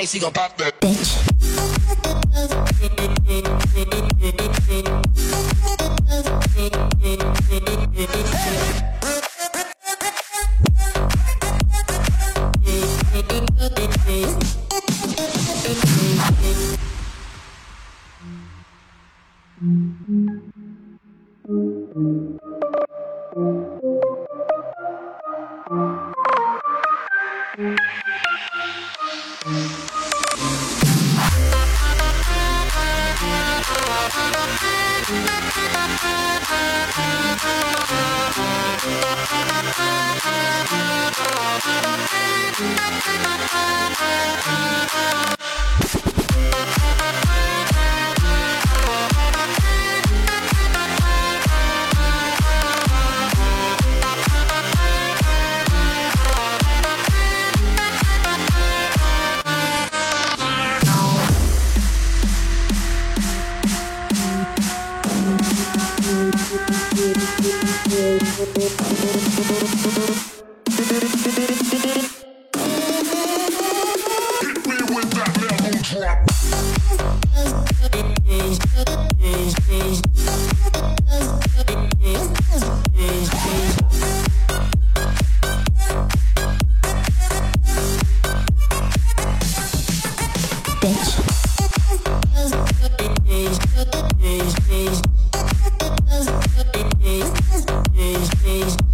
ass, he gon' pop that. bitch. Bitch. Bitch.